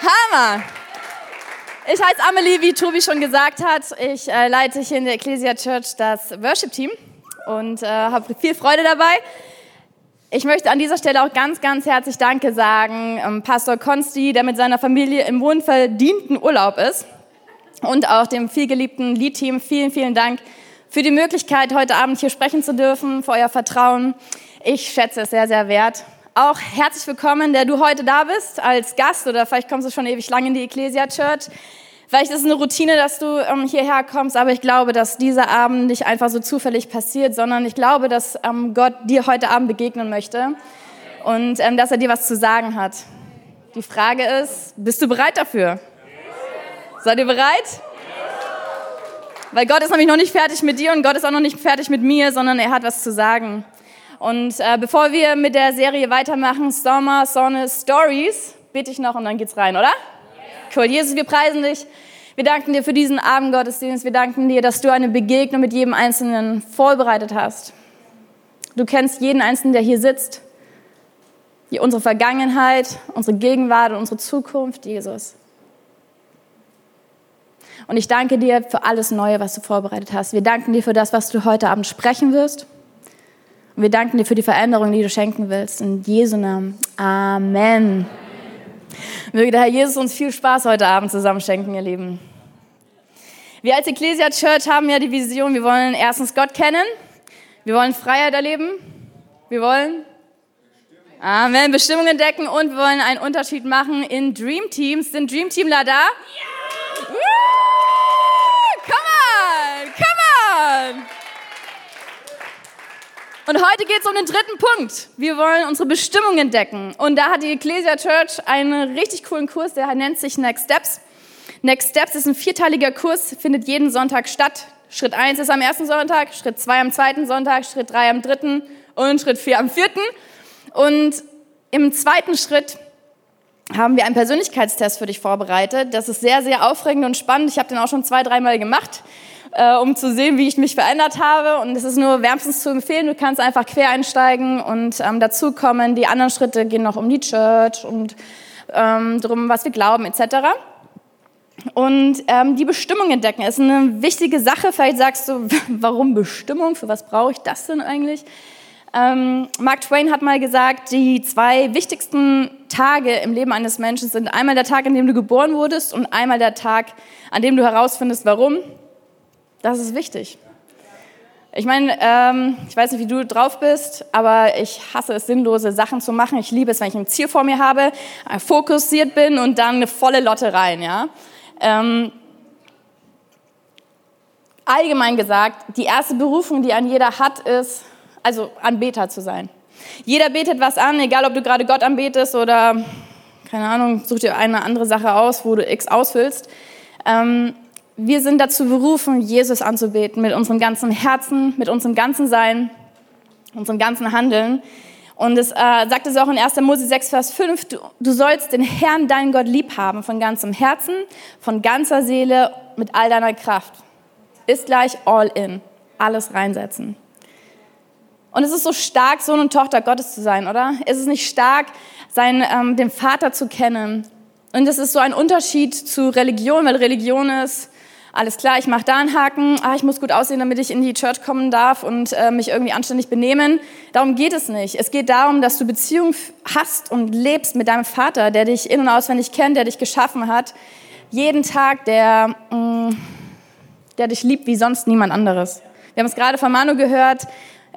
Hammer! Ich heiße Amelie, wie Tobi schon gesagt hat. Ich äh, leite hier in der Ecclesia Church das Worship-Team und äh, habe viel Freude dabei. Ich möchte an dieser Stelle auch ganz, ganz herzlich Danke sagen, ähm, Pastor Konsti, der mit seiner Familie im wohnverdienten Urlaub ist und auch dem vielgeliebten Lead-Team. Vielen, vielen Dank für die Möglichkeit, heute Abend hier sprechen zu dürfen, für euer Vertrauen. Ich schätze es sehr, sehr wert. Auch herzlich willkommen, der du heute da bist als Gast oder vielleicht kommst du schon ewig lang in die Ecclesia Church. Vielleicht ist es eine Routine, dass du ähm, hierher kommst, aber ich glaube, dass dieser Abend nicht einfach so zufällig passiert, sondern ich glaube, dass ähm, Gott dir heute Abend begegnen möchte und ähm, dass er dir was zu sagen hat. Die Frage ist, bist du bereit dafür? Seid ihr bereit? Weil Gott ist nämlich noch nicht fertig mit dir und Gott ist auch noch nicht fertig mit mir, sondern er hat was zu sagen. Und äh, bevor wir mit der Serie weitermachen, Sommer, Sonne, Stories, bitte ich noch und dann geht's rein, oder? Cool. Jesus, wir preisen dich. Wir danken dir für diesen Abend Gottesdienst. Wir danken dir, dass du eine Begegnung mit jedem Einzelnen vorbereitet hast. Du kennst jeden Einzelnen, der hier sitzt. Unsere Vergangenheit, unsere Gegenwart und unsere Zukunft, Jesus. Und ich danke dir für alles Neue, was du vorbereitet hast. Wir danken dir für das, was du heute Abend sprechen wirst. Wir danken dir für die Veränderung, die du schenken willst. In Jesu Namen. Amen. Möge der Herr Jesus uns viel Spaß heute Abend zusammen schenken, ihr Lieben. Wir als Ecclesia Church haben ja die Vision, wir wollen erstens Gott kennen, wir wollen Freiheit erleben, wir wollen Amen, Bestimmungen entdecken und wir wollen einen Unterschied machen in Dream Teams. Sind Dream Teamler da? Ja! Come on, come on! Und heute geht es um den dritten Punkt. Wir wollen unsere Bestimmung entdecken. Und da hat die Ecclesia Church einen richtig coolen Kurs, der nennt sich Next Steps. Next Steps ist ein vierteiliger Kurs, findet jeden Sonntag statt. Schritt 1 ist am ersten Sonntag, Schritt 2 am zweiten Sonntag, Schritt 3 am dritten und Schritt 4 am vierten. Und im zweiten Schritt haben wir einen Persönlichkeitstest für dich vorbereitet. Das ist sehr, sehr aufregend und spannend. Ich habe den auch schon zwei, dreimal gemacht äh, um zu sehen, wie ich mich verändert habe. Und es ist nur wärmstens zu empfehlen. Du kannst einfach quer einsteigen und ähm, dazukommen. Die anderen Schritte gehen noch um die Church und ähm, darum, was wir glauben etc. Und ähm, die Bestimmung entdecken ist eine wichtige Sache. Vielleicht sagst du, warum Bestimmung? Für was brauche ich das denn eigentlich? Ähm, Mark Twain hat mal gesagt, die zwei wichtigsten Tage im Leben eines Menschen sind einmal der Tag, an dem du geboren wurdest und einmal der Tag, an dem du herausfindest, warum. Das ist wichtig. Ich meine, ähm, ich weiß nicht, wie du drauf bist, aber ich hasse es, sinnlose Sachen zu machen. Ich liebe es, wenn ich ein Ziel vor mir habe, äh, fokussiert bin und dann eine volle Lotte rein. Ja? Ähm, allgemein gesagt, die erste Berufung, die ein jeder hat, ist, also Anbeter zu sein. Jeder betet was an, egal ob du gerade Gott anbetest oder, keine Ahnung, such dir eine andere Sache aus, wo du X ausfüllst. Ähm, wir sind dazu berufen, Jesus anzubeten mit unserem ganzen Herzen, mit unserem ganzen Sein, unserem ganzen Handeln. Und es äh, sagt es auch in 1. Mose 6, Vers 5, du, du sollst den Herrn, deinen Gott, lieb haben, von ganzem Herzen, von ganzer Seele, mit all deiner Kraft. Ist gleich all in, alles reinsetzen. Und es ist so stark, Sohn und Tochter Gottes zu sein, oder? Es ist nicht stark, seinen, ähm, den Vater zu kennen. Und es ist so ein Unterschied zu Religion, weil Religion ist, alles klar, ich mache da einen Haken, ah, ich muss gut aussehen, damit ich in die Church kommen darf und äh, mich irgendwie anständig benehmen. Darum geht es nicht. Es geht darum, dass du Beziehung hast und lebst mit deinem Vater, der dich in- und auswendig kennt, der dich geschaffen hat. Jeden Tag, der, mh, mm, der dich liebt wie sonst niemand anderes. Wir haben es gerade von Manu gehört,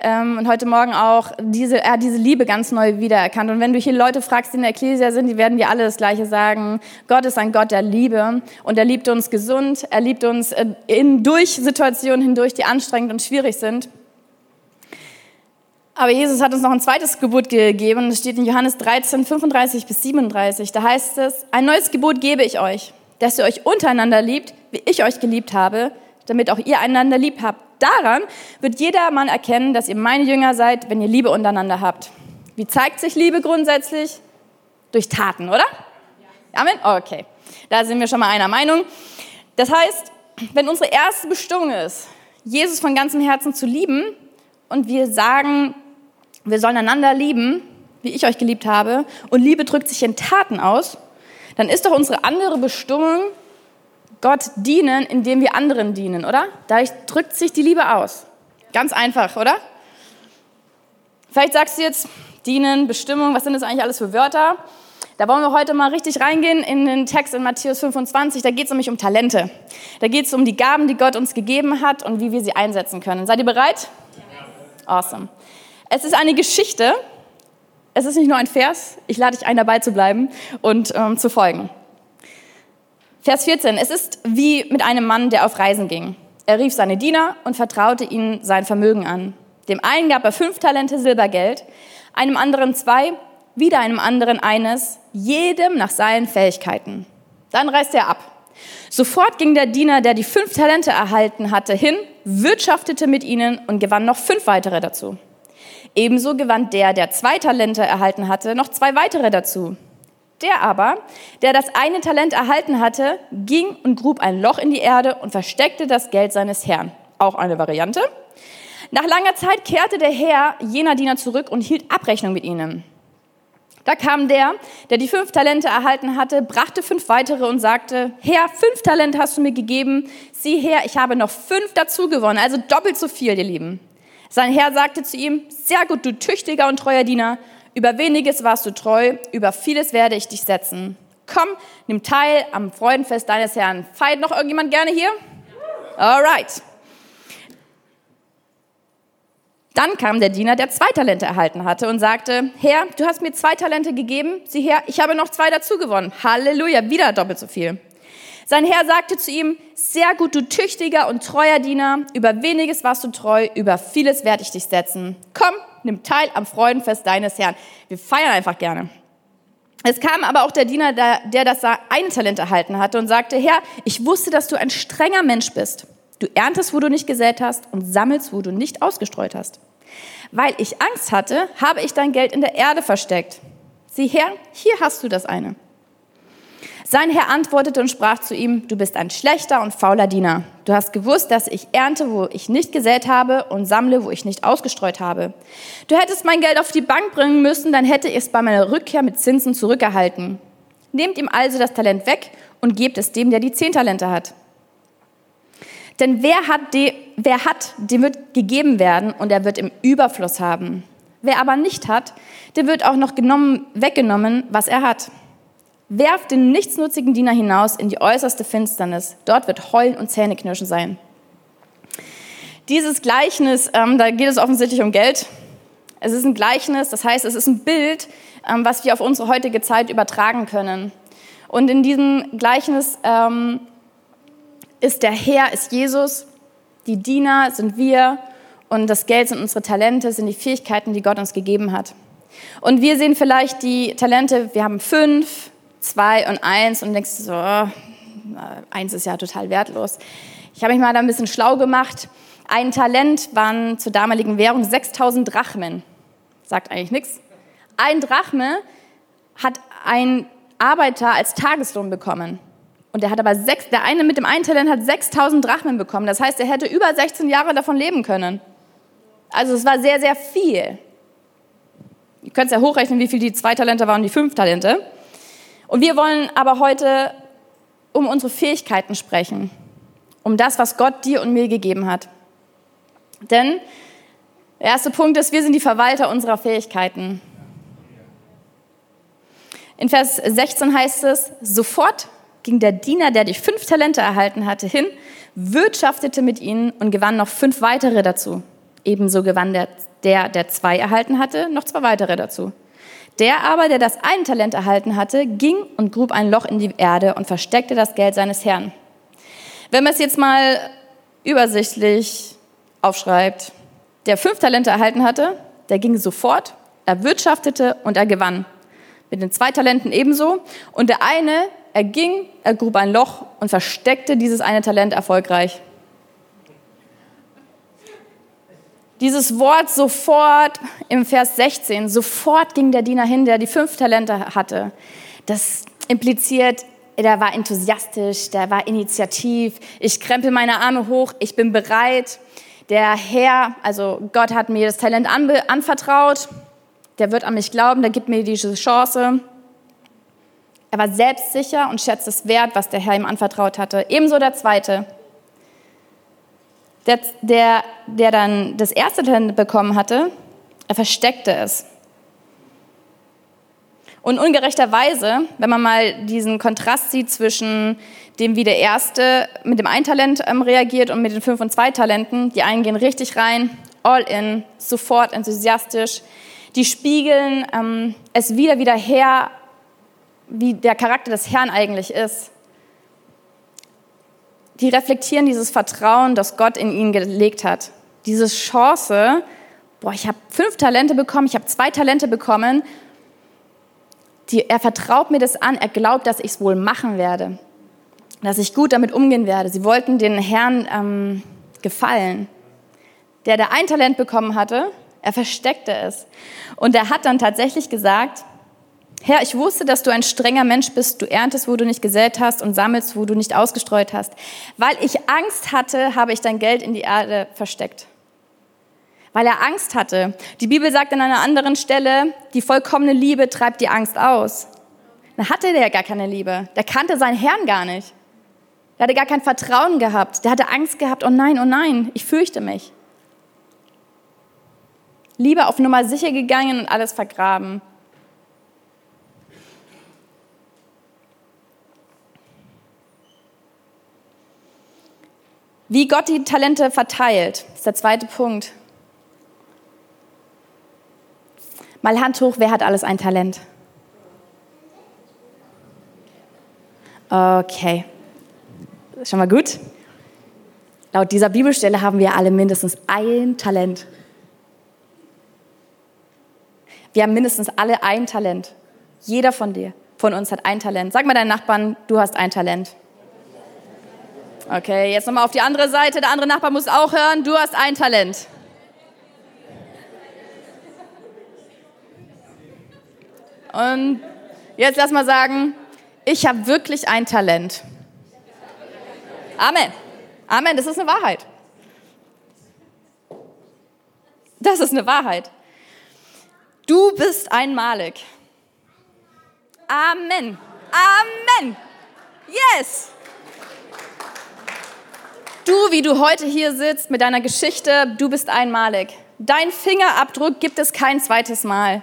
ähm, und heute Morgen auch diese, er hat diese Liebe ganz neu wiedererkannt. Und wenn du hier Leute fragst, die in der Ecclesia sind, die werden dir alle das Gleiche sagen. Gott ist ein Gott der Liebe und er liebt uns gesund, er liebt uns äh, in, durch Situationen hindurch, die anstrengend und schwierig sind. Aber Jesus hat uns noch ein zweites Gebot gegeben, das steht in Johannes 13, 35 bis 37. Da heißt es, ein neues Gebot gebe ich euch, dass ihr euch untereinander liebt, wie ich euch geliebt habe, damit auch ihr einander lieb habt. Daran wird jeder Mann erkennen, dass ihr meine Jünger seid, wenn ihr Liebe untereinander habt. Wie zeigt sich Liebe grundsätzlich? Durch Taten, oder? Amen? Okay, da sind wir schon mal einer Meinung. Das heißt, wenn unsere erste Bestimmung ist, Jesus von ganzem Herzen zu lieben und wir sagen, wir sollen einander lieben, wie ich euch geliebt habe, und Liebe drückt sich in Taten aus, dann ist doch unsere andere Bestimmung Gott dienen, indem wir anderen dienen, oder? Dadurch drückt sich die Liebe aus. Ganz einfach, oder? Vielleicht sagst du jetzt, dienen, Bestimmung, was sind das eigentlich alles für Wörter? Da wollen wir heute mal richtig reingehen in den Text in Matthäus 25. Da geht es nämlich um Talente. Da geht es um die Gaben, die Gott uns gegeben hat und wie wir sie einsetzen können. Seid ihr bereit? Awesome. Es ist eine Geschichte. Es ist nicht nur ein Vers. Ich lade dich ein, dabei zu bleiben und ähm, zu folgen. Vers 14. Es ist wie mit einem Mann, der auf Reisen ging. Er rief seine Diener und vertraute ihnen sein Vermögen an. Dem einen gab er fünf Talente Silbergeld, einem anderen zwei, wieder einem anderen eines, jedem nach seinen Fähigkeiten. Dann reiste er ab. Sofort ging der Diener, der die fünf Talente erhalten hatte, hin, wirtschaftete mit ihnen und gewann noch fünf weitere dazu. Ebenso gewann der, der zwei Talente erhalten hatte, noch zwei weitere dazu. Der aber, der das eine Talent erhalten hatte, ging und grub ein Loch in die Erde und versteckte das Geld seines Herrn. Auch eine Variante. Nach langer Zeit kehrte der Herr jener Diener zurück und hielt Abrechnung mit ihnen. Da kam der, der die fünf Talente erhalten hatte, brachte fünf weitere und sagte, Herr, fünf Talente hast du mir gegeben. Sieh her, ich habe noch fünf dazu gewonnen, also doppelt so viel, ihr Lieben. Sein Herr sagte zu ihm, sehr gut, du tüchtiger und treuer Diener. Über weniges warst du treu, über vieles werde ich dich setzen. Komm, nimm teil am Freudenfest deines Herrn. Feiert noch irgendjemand gerne hier? Alright. Dann kam der Diener, der zwei Talente erhalten hatte und sagte, Herr, du hast mir zwei Talente gegeben, sieh her, ich habe noch zwei dazu gewonnen. Halleluja, wieder doppelt so viel. Sein Herr sagte zu ihm, sehr gut, du tüchtiger und treuer Diener, über weniges warst du treu, über vieles werde ich dich setzen. Komm, nimm teil am Freudenfest deines Herrn. Wir feiern einfach gerne. Es kam aber auch der Diener, der, das eine Talent erhalten hatte und sagte, Herr, ich wusste, dass du ein strenger Mensch bist. Du erntest, wo du nicht gesät hast und sammelst, wo du nicht ausgestreut hast. Weil ich Angst hatte, habe ich dein Geld in der Erde versteckt. Sieh her, hier hast du das eine. Sein Herr antwortete und sprach zu ihm, du bist ein schlechter und fauler Diener. Du hast gewusst, dass ich ernte, wo ich nicht gesät habe und sammle, wo ich nicht ausgestreut habe. Du hättest mein Geld auf die Bank bringen müssen, dann hätte ich es bei meiner Rückkehr mit Zinsen zurückerhalten. Nehmt ihm also das Talent weg und gebt es dem, der die zehn Talente hat. Denn wer hat, de, wer hat, dem wird gegeben werden und er wird im Überfluss haben. Wer aber nicht hat, dem wird auch noch genommen, weggenommen, was er hat. Werft den nichtsnutzigen Diener hinaus in die äußerste Finsternis. Dort wird Heulen und Zähneknirschen sein. Dieses Gleichnis, ähm, da geht es offensichtlich um Geld. Es ist ein Gleichnis, das heißt, es ist ein Bild, ähm, was wir auf unsere heutige Zeit übertragen können. Und in diesem Gleichnis ähm, ist der Herr, ist Jesus, die Diener sind wir und das Geld sind unsere Talente, sind die Fähigkeiten, die Gott uns gegeben hat. Und wir sehen vielleicht die Talente, wir haben fünf, zwei und eins und denkst so, oh, eins ist ja total wertlos. Ich habe mich mal da ein bisschen schlau gemacht. Ein Talent waren zur damaligen Währung 6000 Drachmen. Sagt eigentlich nichts. Ein Drachme hat ein Arbeiter als Tageslohn bekommen. Und der hat aber sechs, der eine mit dem einen Talent hat 6000 Drachmen bekommen. Das heißt, er hätte über 16 Jahre davon leben können. Also es war sehr, sehr viel. Ihr könnt es ja hochrechnen, wie viel die zwei Talente waren und die fünf Talente. Und wir wollen aber heute um unsere Fähigkeiten sprechen. Um das, was Gott dir und mir gegeben hat. Denn der erste Punkt ist, wir sind die Verwalter unserer Fähigkeiten. In Vers 16 heißt es, sofort ging der Diener, der die fünf Talente erhalten hatte, hin, wirtschaftete mit ihnen und gewann noch fünf weitere dazu. Ebenso gewann der, der, der zwei erhalten hatte, noch zwei weitere dazu. Der aber, der das ein Talent erhalten hatte, ging und grub ein Loch in die Erde und versteckte das Geld seines Herrn. Wenn man es jetzt mal übersichtlich aufschreibt, der fünf Talente erhalten hatte, der ging sofort, er wirtschaftete und er gewann. Mit den zwei Talenten ebenso. Und der eine, er ging, er grub ein Loch und versteckte dieses eine Talent erfolgreich. Dieses Wort sofort im Vers 16, sofort ging der Diener hin, der die fünf Talente hatte. Das impliziert, der war enthusiastisch, der war initiativ. Ich krempel meine Arme hoch, ich bin bereit. Der Herr, also Gott hat mir das Talent anvertraut. Der wird an mich glauben, der gibt mir diese Chance. Er war selbstsicher und schätzte es wert, was der Herr ihm anvertraut hatte. Ebenso der zweite, der, der, der dann das erste Talent bekommen hatte, er versteckte es. Und ungerechterweise, wenn man mal diesen Kontrast sieht zwischen dem, wie der Erste mit dem ein Talent ähm, reagiert und mit den fünf und zwei Talenten, die einen gehen richtig rein, all in, sofort enthusiastisch, die spiegeln ähm, es wieder wieder her, wie der Charakter des Herrn eigentlich ist. Die reflektieren dieses Vertrauen, das Gott in ihn gelegt hat. Diese Chance, boah, ich habe fünf Talente bekommen, ich habe zwei Talente bekommen die, er vertraut mir das an, er glaubt, dass ich es wohl machen werde, dass ich gut damit umgehen werde. Sie wollten den Herrn ähm, gefallen. Der, der ein Talent bekommen hatte, er versteckte es. Und er hat dann tatsächlich gesagt, Herr, ich wusste, dass du ein strenger Mensch bist. Du erntest, wo du nicht gesät hast und sammelst, wo du nicht ausgestreut hast. Weil ich Angst hatte, habe ich dein Geld in die Erde versteckt weil er Angst hatte. Die Bibel sagt an einer anderen Stelle, die vollkommene Liebe treibt die Angst aus. Dann hatte der gar keine Liebe. Der kannte seinen Herrn gar nicht. Der hatte gar kein Vertrauen gehabt. Der hatte Angst gehabt, oh nein, oh nein, ich fürchte mich. Liebe auf Nummer sicher gegangen und alles vergraben. Wie Gott die Talente verteilt, ist der zweite Punkt. Mal Hand hoch, wer hat alles ein Talent? Okay, schon mal gut. Laut dieser Bibelstelle haben wir alle mindestens ein Talent. Wir haben mindestens alle ein Talent. Jeder von dir, von uns hat ein Talent. Sag mal deinen Nachbarn, du hast ein Talent. Okay, jetzt nochmal auf die andere Seite. Der andere Nachbar muss auch hören, du hast ein Talent. Und jetzt lass mal sagen, ich habe wirklich ein Talent. Amen. Amen, das ist eine Wahrheit. Das ist eine Wahrheit. Du bist einmalig. Amen. Amen. Yes. Du, wie du heute hier sitzt mit deiner Geschichte, du bist einmalig. Dein Fingerabdruck gibt es kein zweites Mal.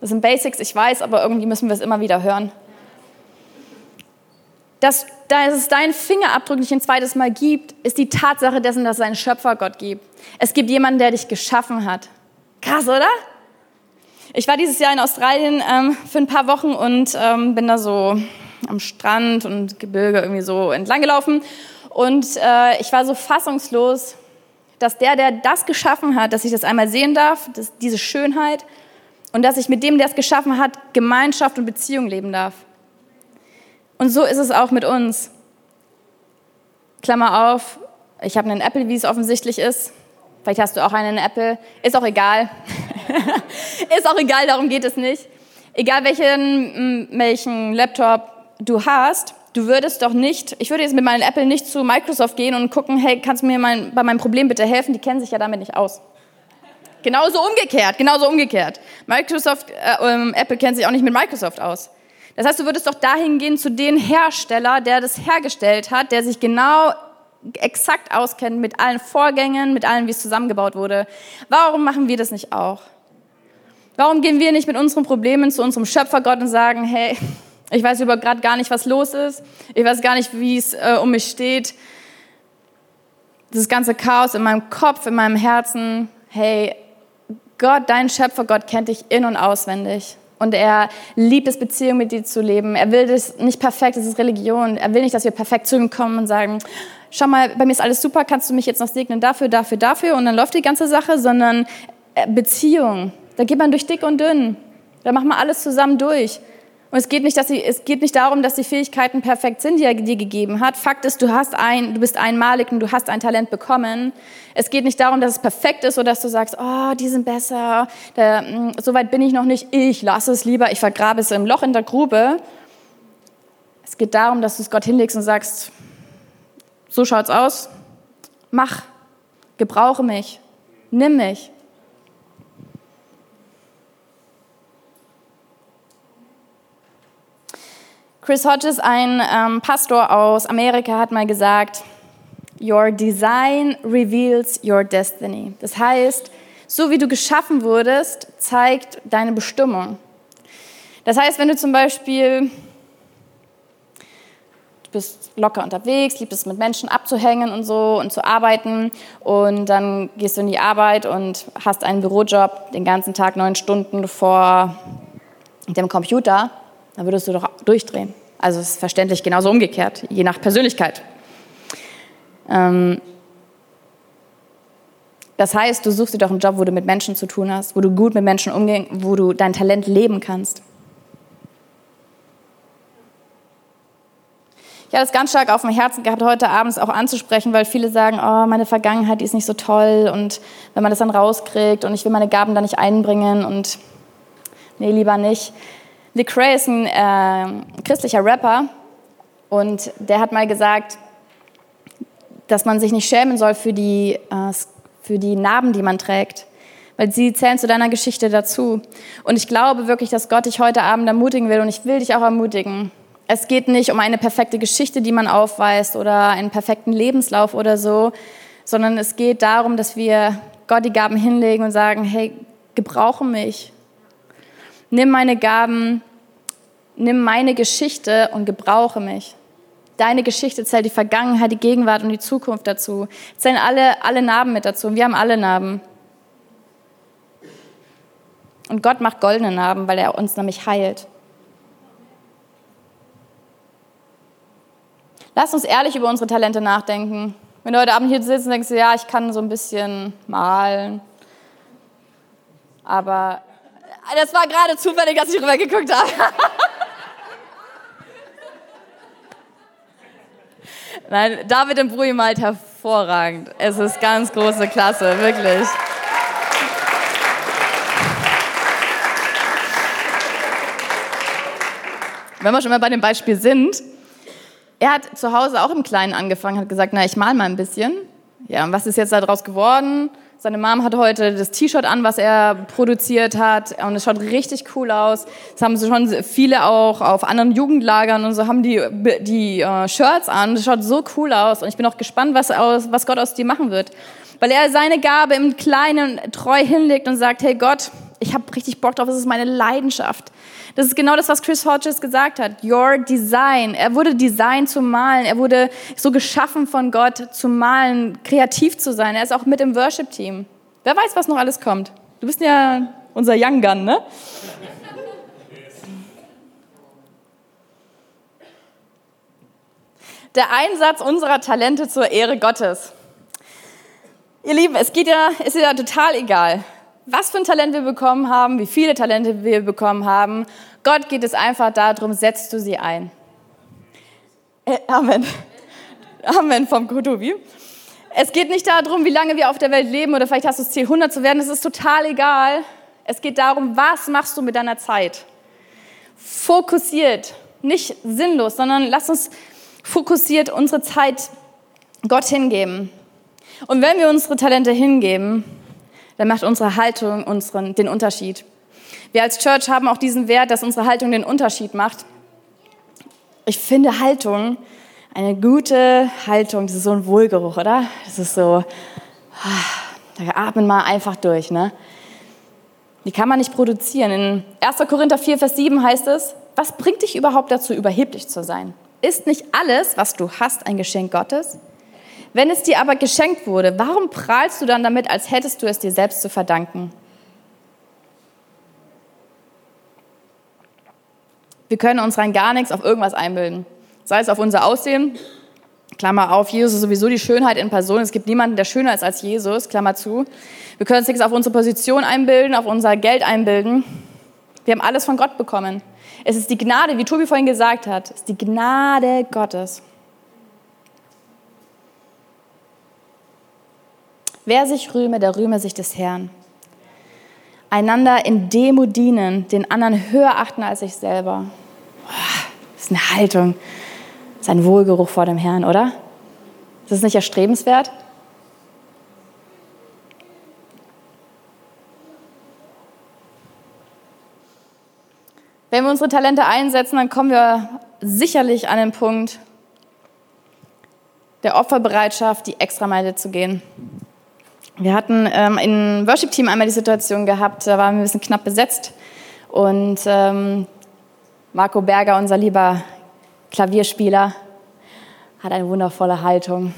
Das sind Basics, ich weiß, aber irgendwie müssen wir es immer wieder hören. Dass, dass es deinen Fingerabdruck nicht ein zweites Mal gibt, ist die Tatsache dessen, dass es einen Schöpfer Gott gibt. Es gibt jemanden, der dich geschaffen hat. Krass, oder? Ich war dieses Jahr in Australien ähm, für ein paar Wochen und ähm, bin da so am Strand und Gebirge irgendwie so entlang gelaufen. Und äh, ich war so fassungslos, dass der, der das geschaffen hat, dass ich das einmal sehen darf, dass diese Schönheit, und dass ich mit dem, der es geschaffen hat, Gemeinschaft und Beziehung leben darf. Und so ist es auch mit uns. Klammer auf, ich habe einen Apple, wie es offensichtlich ist. Vielleicht hast du auch einen Apple. Ist auch egal. ist auch egal, darum geht es nicht. Egal welchen, welchen Laptop du hast, du würdest doch nicht, ich würde jetzt mit meinem Apple nicht zu Microsoft gehen und gucken, hey, kannst du mir mein, bei meinem Problem bitte helfen? Die kennen sich ja damit nicht aus. Genauso umgekehrt, genauso umgekehrt. Microsoft, äh, ähm, Apple kennt sich auch nicht mit Microsoft aus. Das heißt, du würdest doch dahin gehen zu dem Hersteller, der das hergestellt hat, der sich genau exakt auskennt mit allen Vorgängen, mit allem, wie es zusammengebaut wurde. Warum machen wir das nicht auch? Warum gehen wir nicht mit unseren Problemen zu unserem Schöpfergott und sagen, hey, ich weiß über gerade gar nicht, was los ist. Ich weiß gar nicht, wie es äh, um mich steht. Das ganze Chaos in meinem Kopf, in meinem Herzen. Hey, Gott, dein Schöpfer, Gott kennt dich in- und auswendig. Und er liebt es, Beziehung mit dir zu leben. Er will das nicht perfekt, das ist Religion. Er will nicht, dass wir perfekt zu ihm kommen und sagen, schau mal, bei mir ist alles super, kannst du mich jetzt noch segnen dafür, dafür, dafür und dann läuft die ganze Sache, sondern äh, Beziehung. Da geht man durch dick und dünn. Da macht man alles zusammen durch. Und es geht nicht, dass sie, es geht nicht darum, dass die Fähigkeiten perfekt sind, die er dir gegeben hat. Fakt ist, du hast ein, du bist einmalig und du hast ein Talent bekommen. Es geht nicht darum, dass es perfekt ist oder dass du sagst, oh, die sind besser. Da, mm, so weit bin ich noch nicht. Ich lasse es lieber. Ich vergrabe es im Loch in der Grube. Es geht darum, dass du es Gott hinlegst und sagst, so schaut's aus. Mach, gebrauche mich, nimm mich. Chris Hodges, ein ähm, Pastor aus Amerika, hat mal gesagt, Your design reveals your destiny. Das heißt, so wie du geschaffen wurdest, zeigt deine Bestimmung. Das heißt, wenn du zum Beispiel du bist locker unterwegs, liebst es mit Menschen abzuhängen und so und zu arbeiten und dann gehst du in die Arbeit und hast einen Bürojob den ganzen Tag neun Stunden vor dem Computer, dann würdest du doch durchdrehen. Also es ist verständlich genauso umgekehrt, je nach Persönlichkeit. Ähm das heißt, du suchst dir doch einen Job, wo du mit Menschen zu tun hast, wo du gut mit Menschen umgehst, wo du dein Talent leben kannst. Ich habe es ganz stark auf dem Herzen gehabt, heute abends auch anzusprechen, weil viele sagen, oh, meine Vergangenheit die ist nicht so toll und wenn man das dann rauskriegt und ich will meine Gaben da nicht einbringen und nee, lieber nicht. Lecrae ist ein äh, christlicher Rapper und der hat mal gesagt, dass man sich nicht schämen soll für die, äh, für die Narben, die man trägt, weil sie zählen zu deiner Geschichte dazu. Und ich glaube wirklich, dass Gott dich heute Abend ermutigen will und ich will dich auch ermutigen. Es geht nicht um eine perfekte Geschichte, die man aufweist oder einen perfekten Lebenslauf oder so, sondern es geht darum, dass wir Gott die Gaben hinlegen und sagen, hey, gebrauche mich, nimm meine Gaben, nimm meine Geschichte und gebrauche mich. Deine Geschichte zählt die Vergangenheit, die Gegenwart und die Zukunft dazu. Zählen alle, alle Narben mit dazu. Und wir haben alle Narben. Und Gott macht goldene Narben, weil er uns nämlich heilt. Lass uns ehrlich über unsere Talente nachdenken. Wenn du heute Abend hier sitzt und denkst, ja, ich kann so ein bisschen malen, aber das war gerade zufällig, dass ich rübergeguckt habe. Nein, David und Brui malt hervorragend. Es ist ganz große Klasse, wirklich. Wenn wir schon mal bei dem Beispiel sind, er hat zu Hause auch im Kleinen angefangen, hat gesagt, na, ich mal mal ein bisschen. Ja, und was ist jetzt daraus geworden? Seine Mom hat heute das T-Shirt an, was er produziert hat und es schaut richtig cool aus. Das haben schon viele auch auf anderen Jugendlagern und so haben die, die uh, Shirts an. Das schaut so cool aus und ich bin auch gespannt, was, aus, was Gott aus dir machen wird. Weil er seine Gabe im Kleinen treu hinlegt und sagt, hey Gott, ich habe richtig Bock drauf, das ist meine Leidenschaft. Das ist genau das, was Chris Hodges gesagt hat. Your Design. Er wurde designt zum Malen. Er wurde so geschaffen von Gott zu malen, kreativ zu sein. Er ist auch mit im Worship-Team. Wer weiß, was noch alles kommt. Du bist ja unser Young Gun, ne? Der Einsatz unserer Talente zur Ehre Gottes. Ihr Lieben, es geht ja, ist ja total egal, was für ein Talent wir bekommen haben, wie viele Talente wir bekommen haben. Gott geht es einfach darum, setzt du sie ein. Äh, Amen. Amen vom Kotobi. Es geht nicht darum, wie lange wir auf der Welt leben oder vielleicht hast du das Ziel, 100 zu werden. Das ist total egal. Es geht darum, was machst du mit deiner Zeit? Fokussiert, nicht sinnlos, sondern lass uns fokussiert unsere Zeit Gott hingeben. Und wenn wir unsere Talente hingeben, dann macht unsere Haltung unseren, den Unterschied. Wir als Church haben auch diesen Wert, dass unsere Haltung den Unterschied macht. Ich finde Haltung, eine gute Haltung, das ist so ein Wohlgeruch, oder? Das ist so, ah, da atmen mal einfach durch, ne? Die kann man nicht produzieren. In 1. Korinther 4, Vers 7 heißt es, was bringt dich überhaupt dazu, überheblich zu sein? Ist nicht alles, was du hast, ein Geschenk Gottes? Wenn es dir aber geschenkt wurde, warum prahlst du dann damit, als hättest du es dir selbst zu verdanken? Wir können uns rein gar nichts auf irgendwas einbilden. Sei es auf unser Aussehen, Klammer auf, Jesus ist sowieso die Schönheit in Person. Es gibt niemanden, der schöner ist als Jesus, Klammer zu. Wir können uns nichts auf unsere Position einbilden, auf unser Geld einbilden. Wir haben alles von Gott bekommen. Es ist die Gnade, wie Tobi vorhin gesagt hat, es ist die Gnade Gottes. Wer sich rühme, der rühme sich des Herrn. Einander in Demo dienen, den anderen höher achten als sich selber. Das ist eine Haltung, das ist ein Wohlgeruch vor dem Herrn, oder? Ist das nicht erstrebenswert? Wenn wir unsere Talente einsetzen, dann kommen wir sicherlich an den Punkt der Opferbereitschaft, die Extrameile zu gehen. Wir hatten ähm, im Worship-Team einmal die Situation gehabt, da waren wir ein bisschen knapp besetzt und ähm, Marco Berger, unser lieber Klavierspieler, hat eine wundervolle Haltung.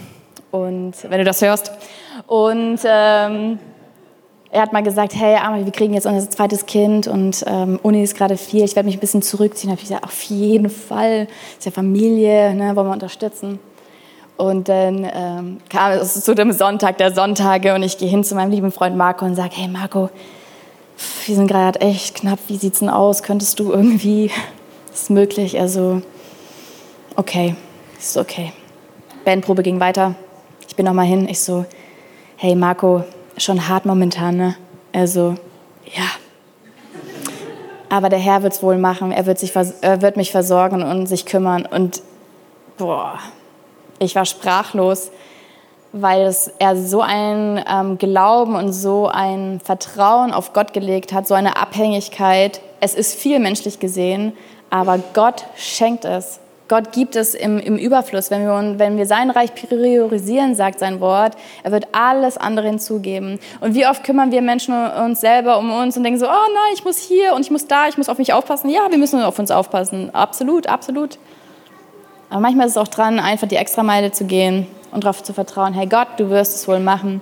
Und wenn du das hörst. Und ähm, er hat mal gesagt, hey Arme, wir kriegen jetzt unser zweites Kind und ähm, Uni ist gerade viel, ich werde mich ein bisschen zurückziehen. Da habe ich gesagt, auf jeden Fall, ist ja Familie, ne, wollen wir unterstützen. Und dann ähm, kam es zu dem Sonntag der Sonntage und ich gehe hin zu meinem lieben Freund Marco und sage, hey Marco, wir sind gerade echt knapp, wie sieht's denn aus? Könntest du irgendwie, ist möglich? Also, okay, ist okay. Bandprobe ging weiter. Ich bin noch mal hin. Ich so, hey Marco, schon hart momentan, ne? Also, ja. Aber der Herr wird es wohl machen. Er wird, sich, er wird mich versorgen und sich kümmern. Und boah, ich war sprachlos, weil es, er so ein ähm, Glauben und so ein Vertrauen auf Gott gelegt hat, so eine Abhängigkeit. Es ist viel menschlich gesehen, aber Gott schenkt es. Gott gibt es im, im Überfluss. Wenn wir, wenn wir sein Reich priorisieren, sagt sein Wort, er wird alles andere hinzugeben. Und wie oft kümmern wir Menschen uns selber um uns und denken so, oh nein, ich muss hier und ich muss da, ich muss auf mich aufpassen. Ja, wir müssen auf uns aufpassen. Absolut, absolut. Aber manchmal ist es auch dran, einfach die Extrameile zu gehen und darauf zu vertrauen, hey Gott, du wirst es wohl machen.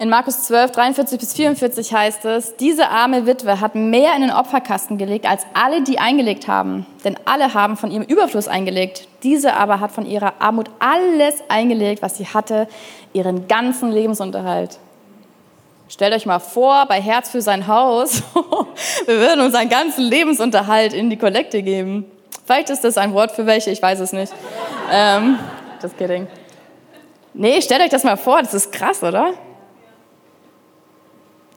In Markus 12, 43 bis 44 heißt es, diese arme Witwe hat mehr in den Opferkasten gelegt, als alle, die eingelegt haben. Denn alle haben von ihrem Überfluss eingelegt. Diese aber hat von ihrer Armut alles eingelegt, was sie hatte, ihren ganzen Lebensunterhalt. Stellt euch mal vor, bei Herz für sein Haus, wir würden unseren ganzen Lebensunterhalt in die Kollekte geben. Vielleicht ist das ein Wort für welche, ich weiß es nicht. Ähm, just kidding. Nee, stellt euch das mal vor, das ist krass, oder?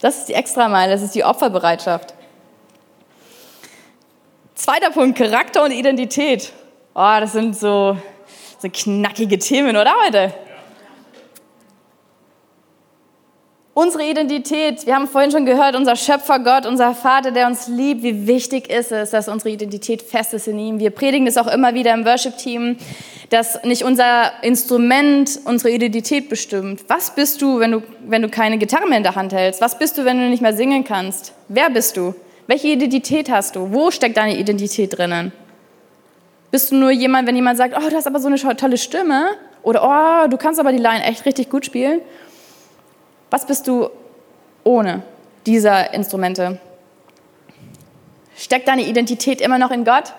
Das ist die Extrameile, das ist die Opferbereitschaft. Zweiter Punkt, Charakter und Identität. Oh, das sind so, so knackige Themen, oder heute? Unsere Identität, wir haben vorhin schon gehört, unser Schöpfer Gott, unser Vater, der uns liebt, wie wichtig ist es, dass unsere Identität fest ist in ihm. Wir predigen das auch immer wieder im Worship-Team, dass nicht unser Instrument unsere Identität bestimmt. Was bist du wenn, du, wenn du keine Gitarre mehr in der Hand hältst? Was bist du, wenn du nicht mehr singen kannst? Wer bist du? Welche Identität hast du? Wo steckt deine Identität drinnen? Bist du nur jemand, wenn jemand sagt, oh, du hast aber so eine tolle Stimme? Oder, oh, du kannst aber die Line echt richtig gut spielen? Was bist du ohne dieser Instrumente? Steckt deine Identität immer noch in Gott?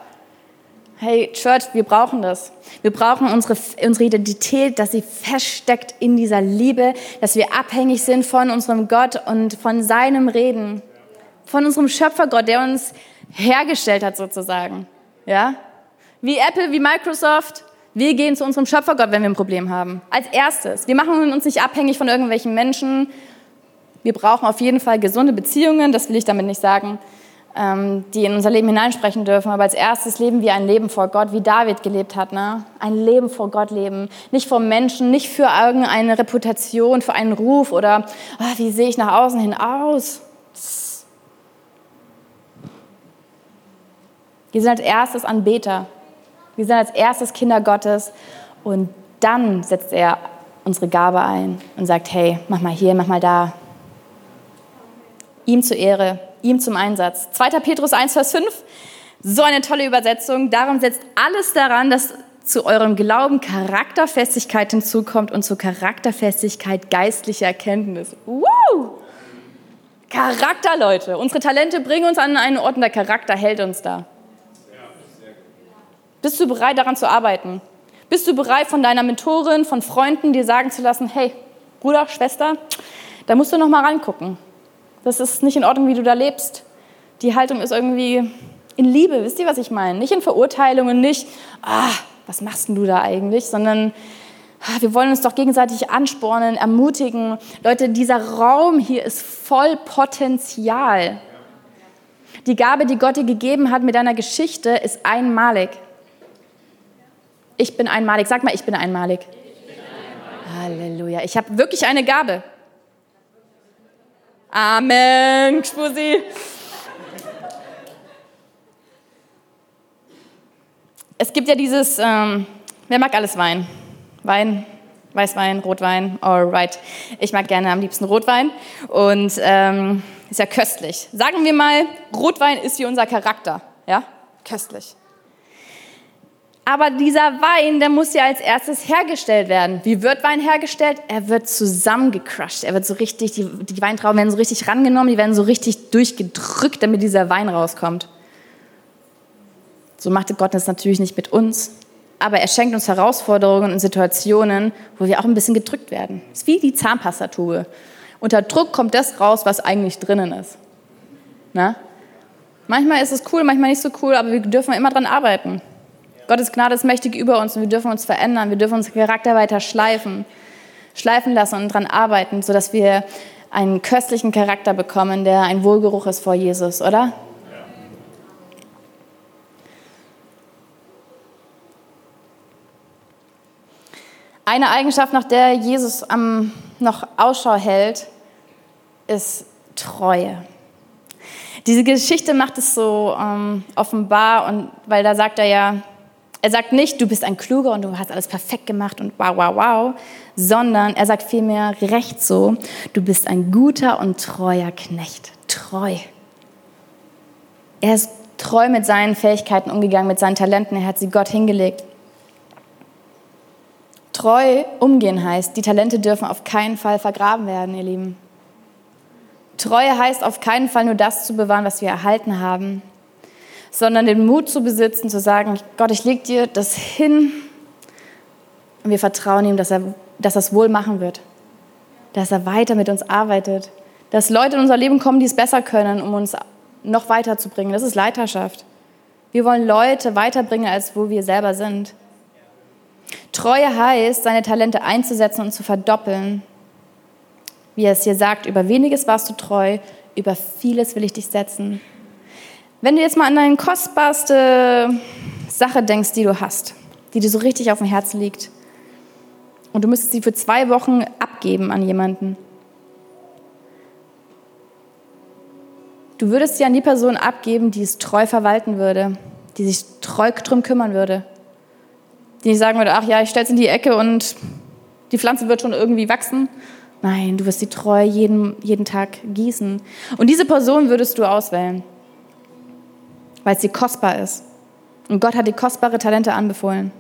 Hey, Church, wir brauchen das. Wir brauchen unsere, unsere Identität, dass sie feststeckt in dieser Liebe, dass wir abhängig sind von unserem Gott und von seinem Reden. Von unserem Schöpfergott, der uns hergestellt hat sozusagen. Ja? Wie Apple, wie Microsoft, wir gehen zu unserem Schöpfergott, wenn wir ein Problem haben. Als erstes. Wir machen uns nicht abhängig von irgendwelchen Menschen. Wir brauchen auf jeden Fall gesunde Beziehungen, das will ich damit nicht sagen, ähm, die in unser Leben hineinsprechen dürfen. Aber als erstes leben wir ein Leben vor Gott, wie David gelebt hat. Ne? Ein Leben vor Gott leben. Nicht vor Menschen, nicht für irgendeine Reputation, für einen Ruf oder oh, wie sehe ich nach außen hin aus. Wir sind als erstes Anbeter. Wir sind als erstes Kinder Gottes und dann setzt er unsere Gabe ein und sagt, hey, mach mal hier, mach mal da. Ihm zur Ehre, ihm zum Einsatz. 2. Petrus 1, Vers 5, so eine tolle Übersetzung. Darum setzt alles daran, dass zu eurem Glauben Charakterfestigkeit hinzukommt und zur Charakterfestigkeit geistliche Erkenntnis. Woo! Charakter, Leute. Unsere Talente bringen uns an einen Ort und der Charakter hält uns da. Bist du bereit, daran zu arbeiten? Bist du bereit, von deiner Mentorin, von Freunden dir sagen zu lassen, hey, Bruder, Schwester, da musst du noch mal rangucken. Das ist nicht in Ordnung, wie du da lebst. Die Haltung ist irgendwie in Liebe, wisst ihr, was ich meine? Nicht in Verurteilungen, nicht, ah, was machst denn du da eigentlich, sondern ah, wir wollen uns doch gegenseitig anspornen, ermutigen. Leute, dieser Raum hier ist voll Potenzial. Die Gabe, die Gott dir gegeben hat mit deiner Geschichte, ist einmalig. Ich bin einmalig. Sag mal, ich bin einmalig. Ich bin einmalig. Halleluja. Ich habe wirklich eine Gabe. Amen, Spusi. es gibt ja dieses, ähm, wer mag alles Wein? Wein, Weißwein, Rotwein, alright. Ich mag gerne am liebsten Rotwein und ähm, ist ja köstlich. Sagen wir mal, Rotwein ist wie unser Charakter, ja? Köstlich. Aber dieser Wein, der muss ja als erstes hergestellt werden. Wie wird Wein hergestellt? Er wird zusammengecrushed. Er wird so richtig, die, die Weintrauben werden so richtig rangenommen, die werden so richtig durchgedrückt, damit dieser Wein rauskommt. So machte Gott das natürlich nicht mit uns, aber er schenkt uns Herausforderungen und Situationen, wo wir auch ein bisschen gedrückt werden. Es ist wie die Zahnpastatube. Unter Druck kommt das raus, was eigentlich drinnen ist. Na? Manchmal ist es cool, manchmal nicht so cool, aber wir dürfen immer dran arbeiten. Gottes Gnade ist mächtig über uns und wir dürfen uns verändern, wir dürfen unseren Charakter weiter schleifen, schleifen lassen und dran arbeiten, sodass wir einen köstlichen Charakter bekommen, der ein Wohlgeruch ist vor Jesus, oder? Eine Eigenschaft, nach der Jesus am, noch Ausschau hält, ist Treue. Diese Geschichte macht es so ähm, offenbar, und, weil da sagt er ja, er sagt nicht, du bist ein Kluger und du hast alles perfekt gemacht und wow, wow, wow, sondern er sagt vielmehr recht so, du bist ein guter und treuer Knecht. Treu. Er ist treu mit seinen Fähigkeiten umgegangen, mit seinen Talenten, er hat sie Gott hingelegt. Treu umgehen heißt, die Talente dürfen auf keinen Fall vergraben werden, ihr Lieben. Treue heißt auf keinen Fall nur das zu bewahren, was wir erhalten haben, sondern den Mut zu besitzen, zu sagen, Gott, ich lege dir das hin und wir vertrauen ihm, dass er, dass es wohl machen wird, dass er weiter mit uns arbeitet, dass Leute in unser Leben kommen, die es besser können, um uns noch weiterzubringen. Das ist Leiterschaft. Wir wollen Leute weiterbringen, als wo wir selber sind. Treue heißt, seine Talente einzusetzen und zu verdoppeln. Wie er es hier sagt, über weniges warst du treu, über vieles will ich dich setzen. Wenn du jetzt mal an deine kostbarste Sache denkst, die du hast, die dir so richtig auf dem Herzen liegt, und du müsstest sie für zwei Wochen abgeben an jemanden, du würdest sie an die Person abgeben, die es treu verwalten würde, die sich treu drum kümmern würde die nicht sagen würde, ach ja, ich stelle es in die Ecke und die Pflanze wird schon irgendwie wachsen. Nein, du wirst sie treu jeden, jeden Tag gießen. Und diese Person würdest du auswählen, weil sie kostbar ist. Und Gott hat dir kostbare Talente anbefohlen.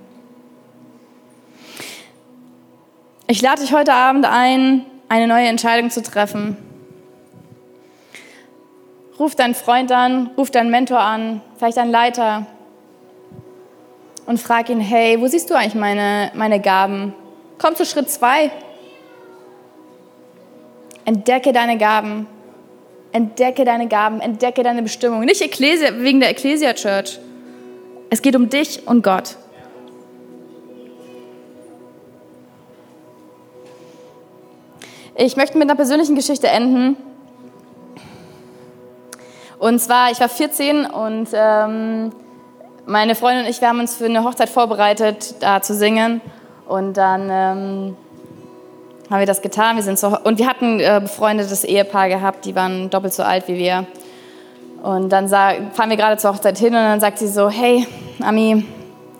Ich lade dich heute Abend ein, eine neue Entscheidung zu treffen. Ruf deinen Freund an, ruf deinen Mentor an, vielleicht einen Leiter, und frag ihn, hey, wo siehst du eigentlich meine, meine Gaben? Komm zu Schritt zwei. Entdecke deine Gaben. Entdecke deine Gaben, entdecke deine Bestimmung. Nicht Ekklesia, wegen der Ecclesia Church. Es geht um dich und Gott. Ich möchte mit einer persönlichen Geschichte enden. Und zwar, ich war 14 und ähm, meine Freundin und ich, wir haben uns für eine Hochzeit vorbereitet, da zu singen. Und dann ähm, haben wir das getan. Wir sind so, und wir hatten äh, befreundetes Ehepaar gehabt, die waren doppelt so alt wie wir. Und dann sah, fahren wir gerade zur Hochzeit hin und dann sagt sie so, hey, Ami,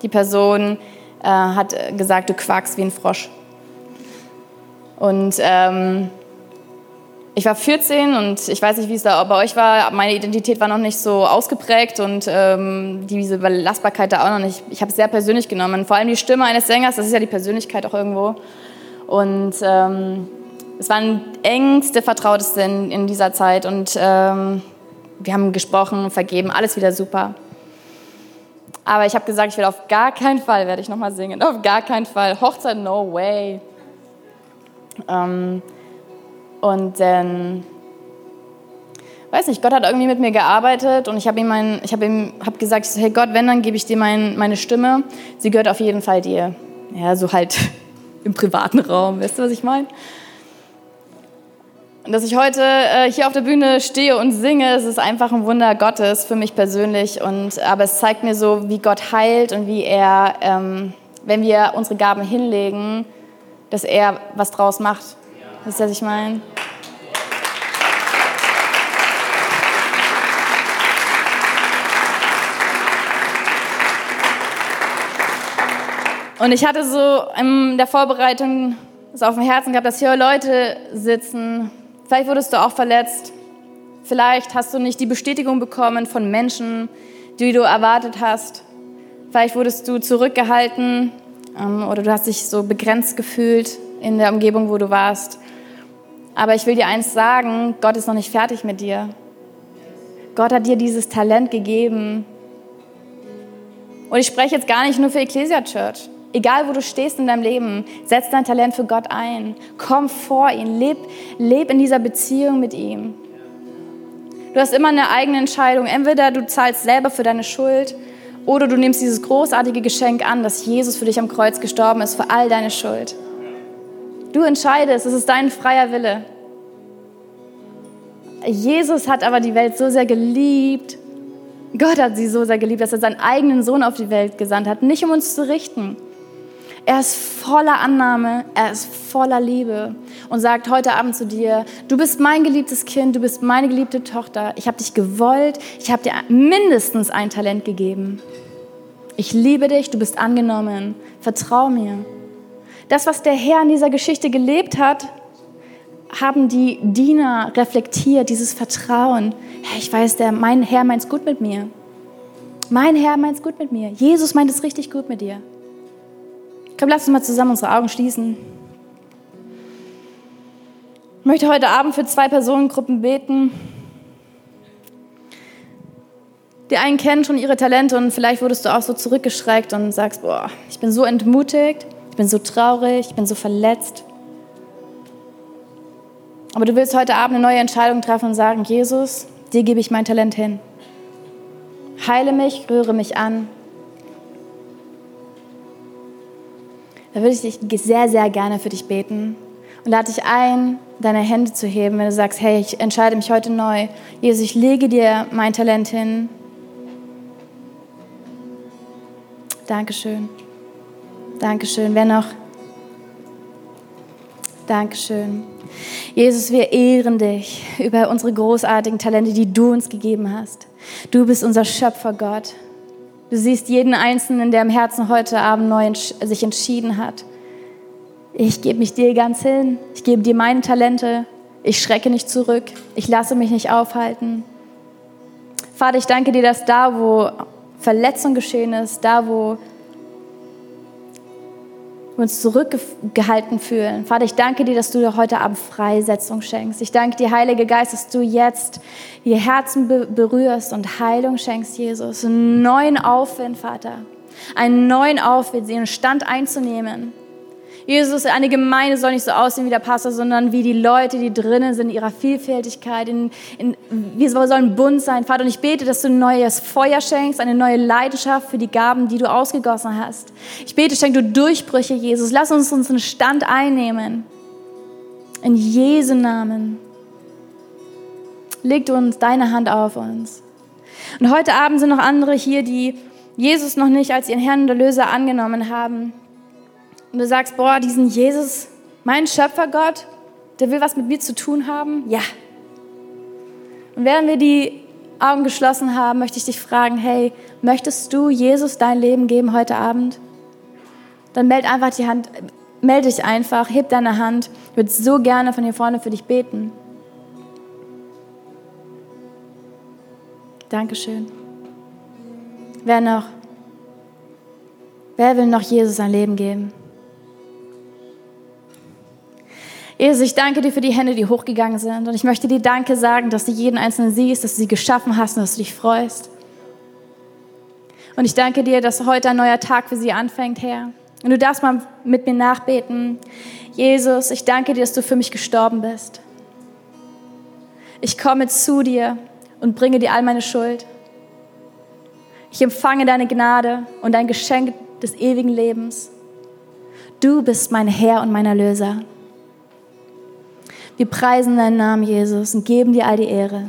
die Person äh, hat gesagt, du quakst wie ein Frosch. Und ähm, ich war 14 und ich weiß nicht, wie es da bei euch war. Meine Identität war noch nicht so ausgeprägt und ähm, diese Belastbarkeit da auch noch nicht. Ich habe es sehr persönlich genommen. Vor allem die Stimme eines Sängers, das ist ja die Persönlichkeit auch irgendwo. Und ähm, es waren engste Vertrauteste in, in dieser Zeit und ähm, wir haben gesprochen, vergeben, alles wieder super. Aber ich habe gesagt, ich will auf gar keinen Fall, werde ich nochmal singen, auf gar keinen Fall. Hochzeit, no way. Ähm, und dann, weiß nicht, Gott hat irgendwie mit mir gearbeitet und ich habe ihm, mein, ich hab ihm hab gesagt, hey Gott, wenn, dann gebe ich dir mein, meine Stimme. Sie gehört auf jeden Fall dir. Ja, so halt im privaten Raum, weißt du, was ich meine? Und dass ich heute äh, hier auf der Bühne stehe und singe, es ist einfach ein Wunder Gottes für mich persönlich. Und, aber es zeigt mir so, wie Gott heilt und wie er, ähm, wenn wir unsere Gaben hinlegen, dass er was draus macht. Wisst ihr, was ich meine? Und ich hatte so in der Vorbereitung es auf dem Herzen gehabt, dass hier Leute sitzen. Vielleicht wurdest du auch verletzt. Vielleicht hast du nicht die Bestätigung bekommen von Menschen, die du erwartet hast. Vielleicht wurdest du zurückgehalten ähm, oder du hast dich so begrenzt gefühlt in der Umgebung, wo du warst. Aber ich will dir eins sagen, Gott ist noch nicht fertig mit dir. Gott hat dir dieses Talent gegeben. Und ich spreche jetzt gar nicht nur für Ecclesia Church. Egal, wo du stehst in deinem Leben, setz dein Talent für Gott ein. Komm vor ihn, leb, leb in dieser Beziehung mit ihm. Du hast immer eine eigene Entscheidung. Entweder du zahlst selber für deine Schuld oder du nimmst dieses großartige Geschenk an, dass Jesus für dich am Kreuz gestorben ist, für all deine Schuld. Du entscheidest, es ist dein freier Wille. Jesus hat aber die Welt so sehr geliebt. Gott hat sie so sehr geliebt, dass er seinen eigenen Sohn auf die Welt gesandt hat, nicht um uns zu richten. Er ist voller Annahme, er ist voller Liebe und sagt heute Abend zu dir, du bist mein geliebtes Kind, du bist meine geliebte Tochter, ich habe dich gewollt, ich habe dir mindestens ein Talent gegeben. Ich liebe dich, du bist angenommen, vertrau mir. Das, was der Herr in dieser Geschichte gelebt hat, haben die Diener reflektiert, dieses Vertrauen. Ich weiß, der, mein Herr meint es gut mit mir. Mein Herr meint es gut mit mir. Jesus meint es richtig gut mit dir. Komm, lass uns mal zusammen unsere Augen schließen. Ich möchte heute Abend für zwei Personengruppen beten. Die einen kennen schon ihre Talente und vielleicht wurdest du auch so zurückgeschreckt und sagst, boah, ich bin so entmutigt. Ich bin so traurig, ich bin so verletzt. Aber du willst heute Abend eine neue Entscheidung treffen und sagen, Jesus, dir gebe ich mein Talent hin. Heile mich, rühre mich an. Da würde ich dich sehr, sehr gerne für dich beten und lade dich ein, deine Hände zu heben, wenn du sagst, hey, ich entscheide mich heute neu. Jesus, ich lege dir mein Talent hin. Dankeschön. Dankeschön. Wer noch? Dankeschön. Jesus, wir ehren dich über unsere großartigen Talente, die du uns gegeben hast. Du bist unser Schöpfer, Gott. Du siehst jeden Einzelnen, der im Herzen heute Abend neu sich entschieden hat. Ich gebe mich dir ganz hin. Ich gebe dir meine Talente. Ich schrecke nicht zurück. Ich lasse mich nicht aufhalten. Vater, ich danke dir, dass da, wo Verletzung geschehen ist, da, wo uns zurückgehalten fühlen. Vater, ich danke dir, dass du heute Abend Freisetzung schenkst. Ich danke dir, Heiliger Geist, dass du jetzt ihr Herzen berührst und Heilung schenkst, Jesus. Einen neuen Aufwind, Vater. Einen neuen Aufwind, ihren Stand einzunehmen Jesus, eine Gemeinde soll nicht so aussehen wie der Pastor, sondern wie die Leute, die drinnen sind, in ihrer Vielfältigkeit. In, in, wir sollen bunt sein, Vater. Und ich bete, dass du ein neues Feuer schenkst, eine neue Leidenschaft für die Gaben, die du ausgegossen hast. Ich bete, schenk du Durchbrüche, Jesus. Lass uns unseren Stand einnehmen. In Jesu Namen. Leg du uns deine Hand auf uns. Und heute Abend sind noch andere hier, die Jesus noch nicht als ihren Herrn und Erlöser angenommen haben und du sagst, boah, diesen Jesus, mein Schöpfergott, der will was mit mir zu tun haben? Ja. Und während wir die Augen geschlossen haben, möchte ich dich fragen, hey, möchtest du Jesus dein Leben geben heute Abend? Dann meld einfach die Hand, melde dich einfach, heb deine Hand. Ich würde so gerne von hier vorne für dich beten. Dankeschön. Wer noch? Wer will noch Jesus sein Leben geben? Jesus, ich danke dir für die Hände, die hochgegangen sind. Und ich möchte dir Danke sagen, dass du jeden Einzelnen siehst, dass du sie geschaffen hast und dass du dich freust. Und ich danke dir, dass heute ein neuer Tag für sie anfängt, Herr. Und du darfst mal mit mir nachbeten. Jesus, ich danke dir, dass du für mich gestorben bist. Ich komme zu dir und bringe dir all meine Schuld. Ich empfange deine Gnade und dein Geschenk des ewigen Lebens. Du bist mein Herr und mein Erlöser. Wir preisen deinen Namen, Jesus, und geben dir all die Ehre.